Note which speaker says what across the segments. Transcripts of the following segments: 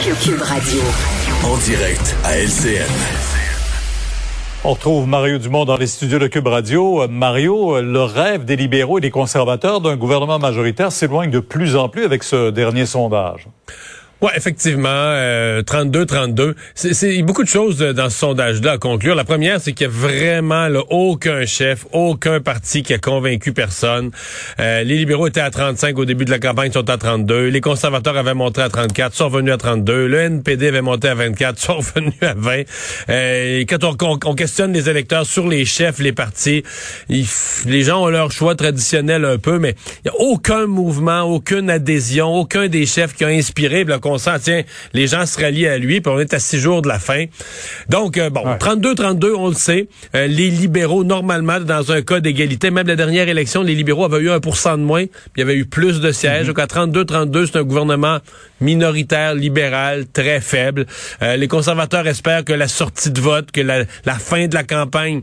Speaker 1: Cube Radio.
Speaker 2: En direct à LCN.
Speaker 3: On retrouve Mario Dumont dans les studios de Cube Radio. Euh, Mario, euh, le rêve des libéraux et des conservateurs d'un gouvernement majoritaire s'éloigne de plus en plus avec ce dernier sondage.
Speaker 4: Ouais, effectivement, 32-32. Euh, c'est, il y a beaucoup de choses euh, dans ce sondage-là à conclure. La première, c'est qu'il y a vraiment là, aucun chef, aucun parti qui a convaincu personne. Euh, les libéraux étaient à 35 au début de la campagne, sont à 32. Les conservateurs avaient monté à 34, sont revenus à 32. Le NPD avait monté à 24, sont revenus à 20. Euh, quand on, on, questionne les électeurs sur les chefs, les partis, les gens ont leur choix traditionnel un peu, mais il n'y a aucun mouvement, aucune adhésion, aucun des chefs qui a inspiré on sent, tiens, les gens se rallient à lui, puis on est à six jours de la fin. Donc, euh, bon, 32-32, on le sait. Euh, les libéraux, normalement, dans un cas d'égalité, même la dernière élection, les libéraux avaient eu 1% de moins, puis il y avait eu plus de sièges. Mm-hmm. Donc, à 32-32, c'est un gouvernement minoritaire, libéral, très faible. Euh, les conservateurs espèrent que la sortie de vote, que la fin de la campagne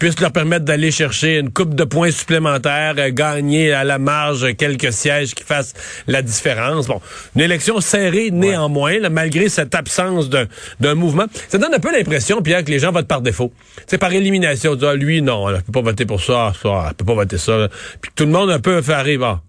Speaker 4: puisse leur permettre d'aller chercher une coupe de points supplémentaires, euh, gagner à la marge quelques sièges qui fassent la différence. Bon, une élection serrée néanmoins, malgré cette absence d'un mouvement. Ça donne un peu l'impression, Pierre, que les gens votent par défaut. C'est par élimination. Ah, lui, non, ne peut pas voter pour ça, ça, elle peut pas voter ça. Puis tout le monde un peu fait arriver. Ah,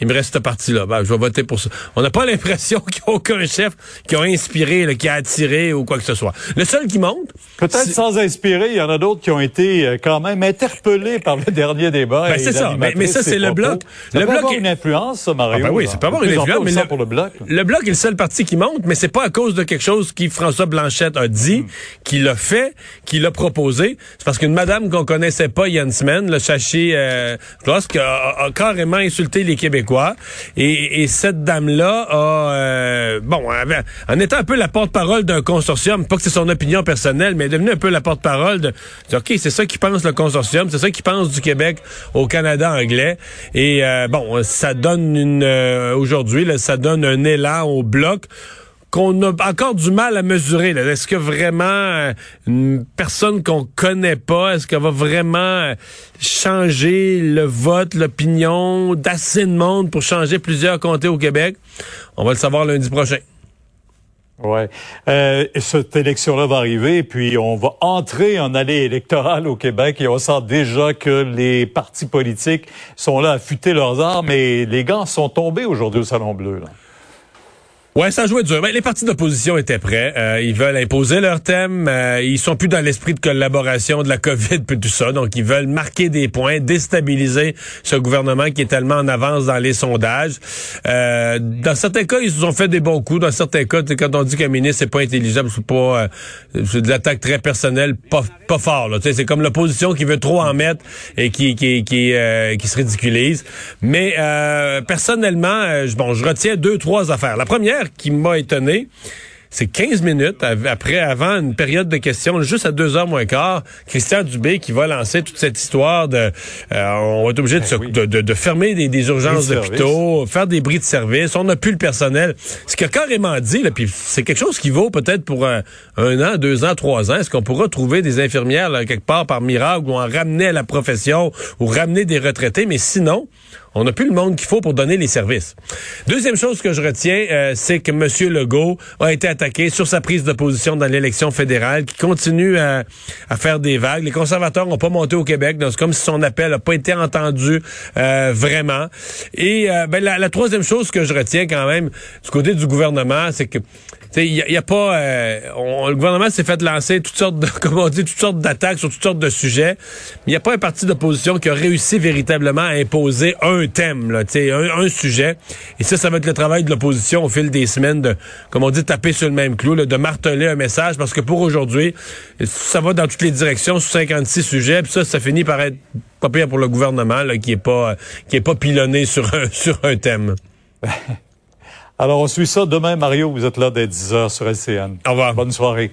Speaker 4: il me reste cette partie-là. Ben, je vais voter pour ça. On n'a pas l'impression qu'il n'y a aucun chef qui a inspiré, qui a attiré ou quoi que ce soit. Le seul qui monte...
Speaker 3: Peut-être sans inspirer, il y en a d'autres qui ont été euh, quand même interpellés par le dernier débat.
Speaker 4: Ben, c'est ça. Mais, ça, c'est le bloc.
Speaker 3: Ça
Speaker 4: le
Speaker 3: peut bloc avoir une influence, ça, Mario.
Speaker 4: Ah ben oui, peut avoir une influence. Mais
Speaker 3: le, pour le bloc.
Speaker 4: Le bloc est le seul parti qui monte, mais c'est pas à cause de quelque chose qui François Blanchette a dit, hmm. qu'il a fait, qu'il a proposé. C'est parce qu'une madame qu'on connaissait pas, Yann Semaine, le Chaché euh, a, a carrément insulté les Québécois. Et, cette dame-là a, euh, bon, en étant un peu la porte-parole d'un consortium, pas que c'est son opinion personnelle, mais elle est devenue un peu la porte-parole de, OK, c'est ça qui pense le consortium, c'est ça qui pense du Québec au Canada anglais. Et euh, bon, ça donne une, euh, aujourd'hui, ça donne un élan au bloc qu'on a encore du mal à mesurer. Est-ce que vraiment euh, une personne qu'on connaît pas, est-ce qu'elle va vraiment euh, changer le vote, l'opinion d'assez de monde pour changer plusieurs comtés au Québec? On va le savoir lundi prochain.
Speaker 3: Ouais, euh, cette élection-là va arriver, puis on va entrer en allée électorale au Québec, et on sent déjà que les partis politiques sont là à futer leurs armes, et les gants sont tombés aujourd'hui au Salon Bleu.
Speaker 4: Ouais, ça jouait dur. Ben, les partis d'opposition étaient prêts. Euh, ils veulent imposer leur thème. Euh, ils sont plus dans l'esprit de collaboration de la COVID puis tout ça. Donc, ils veulent marquer des points, déstabiliser ce gouvernement qui est tellement en avance dans les sondages. Euh, dans certains cas, ils se sont fait des bons coups. Dans certains cas, quand on dit qu'un ministre c'est pas intelligible, c'est pas euh, c'est de l'attaque très personnelle, pas, pas fort. C'est comme l'opposition qui veut trop en mettre et qui qui qui, qui se ridiculise. Mais personnellement, bon, je retiens deux trois affaires. La première qui m'a étonné, c'est 15 minutes après, avant une période de questions, juste à 2 heures moins quart, Christian Dubé qui va lancer toute cette histoire de, euh, on va être obligé de, ben de, fermer des, urgences d'hôpitaux, faire des bris de service, on n'a plus le personnel. Ce qu'il a carrément dit, là, puis c'est quelque chose qui vaut peut-être pour un, an, deux ans, trois ans. Est-ce qu'on pourra trouver des infirmières quelque part par miracle ou en ramener à la profession ou ramener des retraités, mais sinon, on n'a plus le monde qu'il faut pour donner les services. Deuxième chose que je retiens, euh, c'est que M. Legault a été attaqué sur sa prise de position dans l'élection fédérale, qui continue à, faire des vagues. Les conservateurs n'ont pas monté au Québec, donc c'est comme si son appel n'a pas été entendu euh, vraiment. Et euh, ben, la, la troisième chose que je retiens quand même du côté du gouvernement, c'est que il y, a pas, euh, le gouvernement s'est fait lancer toutes sortes de, comment on dit, toutes sortes d'attaques sur toutes sortes de sujets. Mais il n'y a pas un parti d'opposition qui a réussi véritablement à imposer un thème, là, un, un sujet. Et ça, ça va être le travail de l'opposition au fil des semaines de, comme on dit, taper sur le même clou, de marteler un message, parce que pour aujourd'hui, ça va dans toutes les directions sur 56 sujets. Puis ça, ça finit par être pas pire pour le gouvernement, là, qui est pas, qui est pas pilonné sur un, sur un thème.
Speaker 3: Alors, on suit ça demain. Mario, vous êtes là dès 10h sur LCN.
Speaker 4: Au revoir.
Speaker 3: Bonne soirée.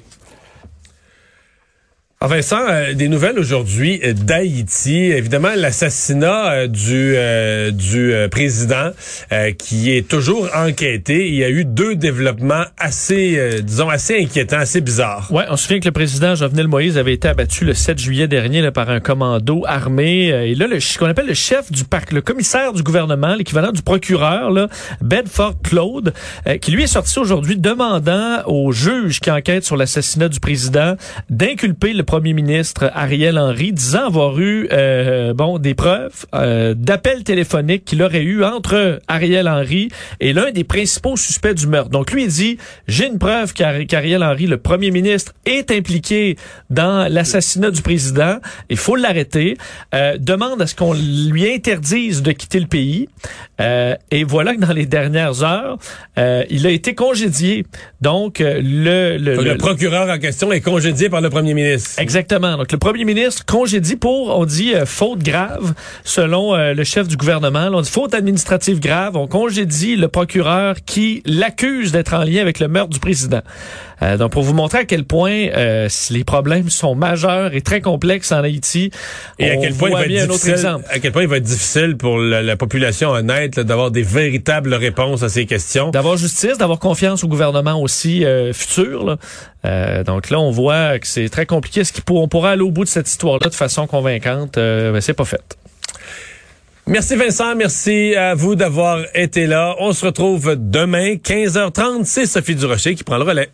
Speaker 4: Ah, Vincent, euh, des nouvelles aujourd'hui euh, d'Haïti. Évidemment, l'assassinat euh, du euh, du euh, président qui est toujours enquêté. Il y a eu deux développements assez, disons, assez inquiétants, assez bizarres.
Speaker 5: Ouais, on se souvient que le président Jovenel Moïse avait été abattu le 7 juillet dernier là, par un commando armé. Et là, le, qu'on appelle le chef du parc, le commissaire du gouvernement, l'équivalent du procureur, là, Bedford Claude, qui lui est sorti aujourd'hui demandant au juge qui enquête sur l'assassinat du président d'inculper le premier ministre Ariel Henry, disant avoir eu euh, bon des preuves euh, d'appels téléphoniques qu'il aurait eu entre Ariel Henry et l'un des principaux suspects du meurtre. Donc lui il dit j'ai une preuve qu'Ari- qu'Ariel Henry, le premier ministre, est impliqué dans l'assassinat du président. Il faut l'arrêter. Euh, demande à ce qu'on lui interdise de quitter le pays. Euh, et voilà que dans les dernières heures, euh, il a été congédié. Donc euh, le le,
Speaker 4: Le,
Speaker 5: le-
Speaker 4: procureur en question est congédié par le premier ministre.
Speaker 5: Exactement. Donc, le premier ministre congédie pour, on dit, euh, faute grave, selon euh, le chef du gouvernement. On dit faute administrative grave. On congédie le procureur qui l'accuse d'être en lien avec le meurtre du président. Euh, donc, pour vous montrer à quel point euh, les problèmes sont majeurs et très complexes en Haïti,
Speaker 4: Et à
Speaker 5: on
Speaker 4: quel point il
Speaker 5: voit
Speaker 4: va
Speaker 5: bien
Speaker 4: être
Speaker 5: un autre
Speaker 4: difficile,
Speaker 5: exemple.
Speaker 4: à quel point il va être difficile pour la, la population honnête d'avoir des véritables réponses à ces questions.
Speaker 5: D'avoir justice, d'avoir confiance au gouvernement aussi euh, futur. là. Euh, donc là, on voit que c'est très compliqué. Est-ce qu'on pourra aller au bout de cette histoire-là de façon convaincante? Euh, ben, c'est pas fait.
Speaker 4: Merci Vincent, merci à vous d'avoir été là. On se retrouve demain, 15h30. C'est Sophie Durocher qui prend le relais.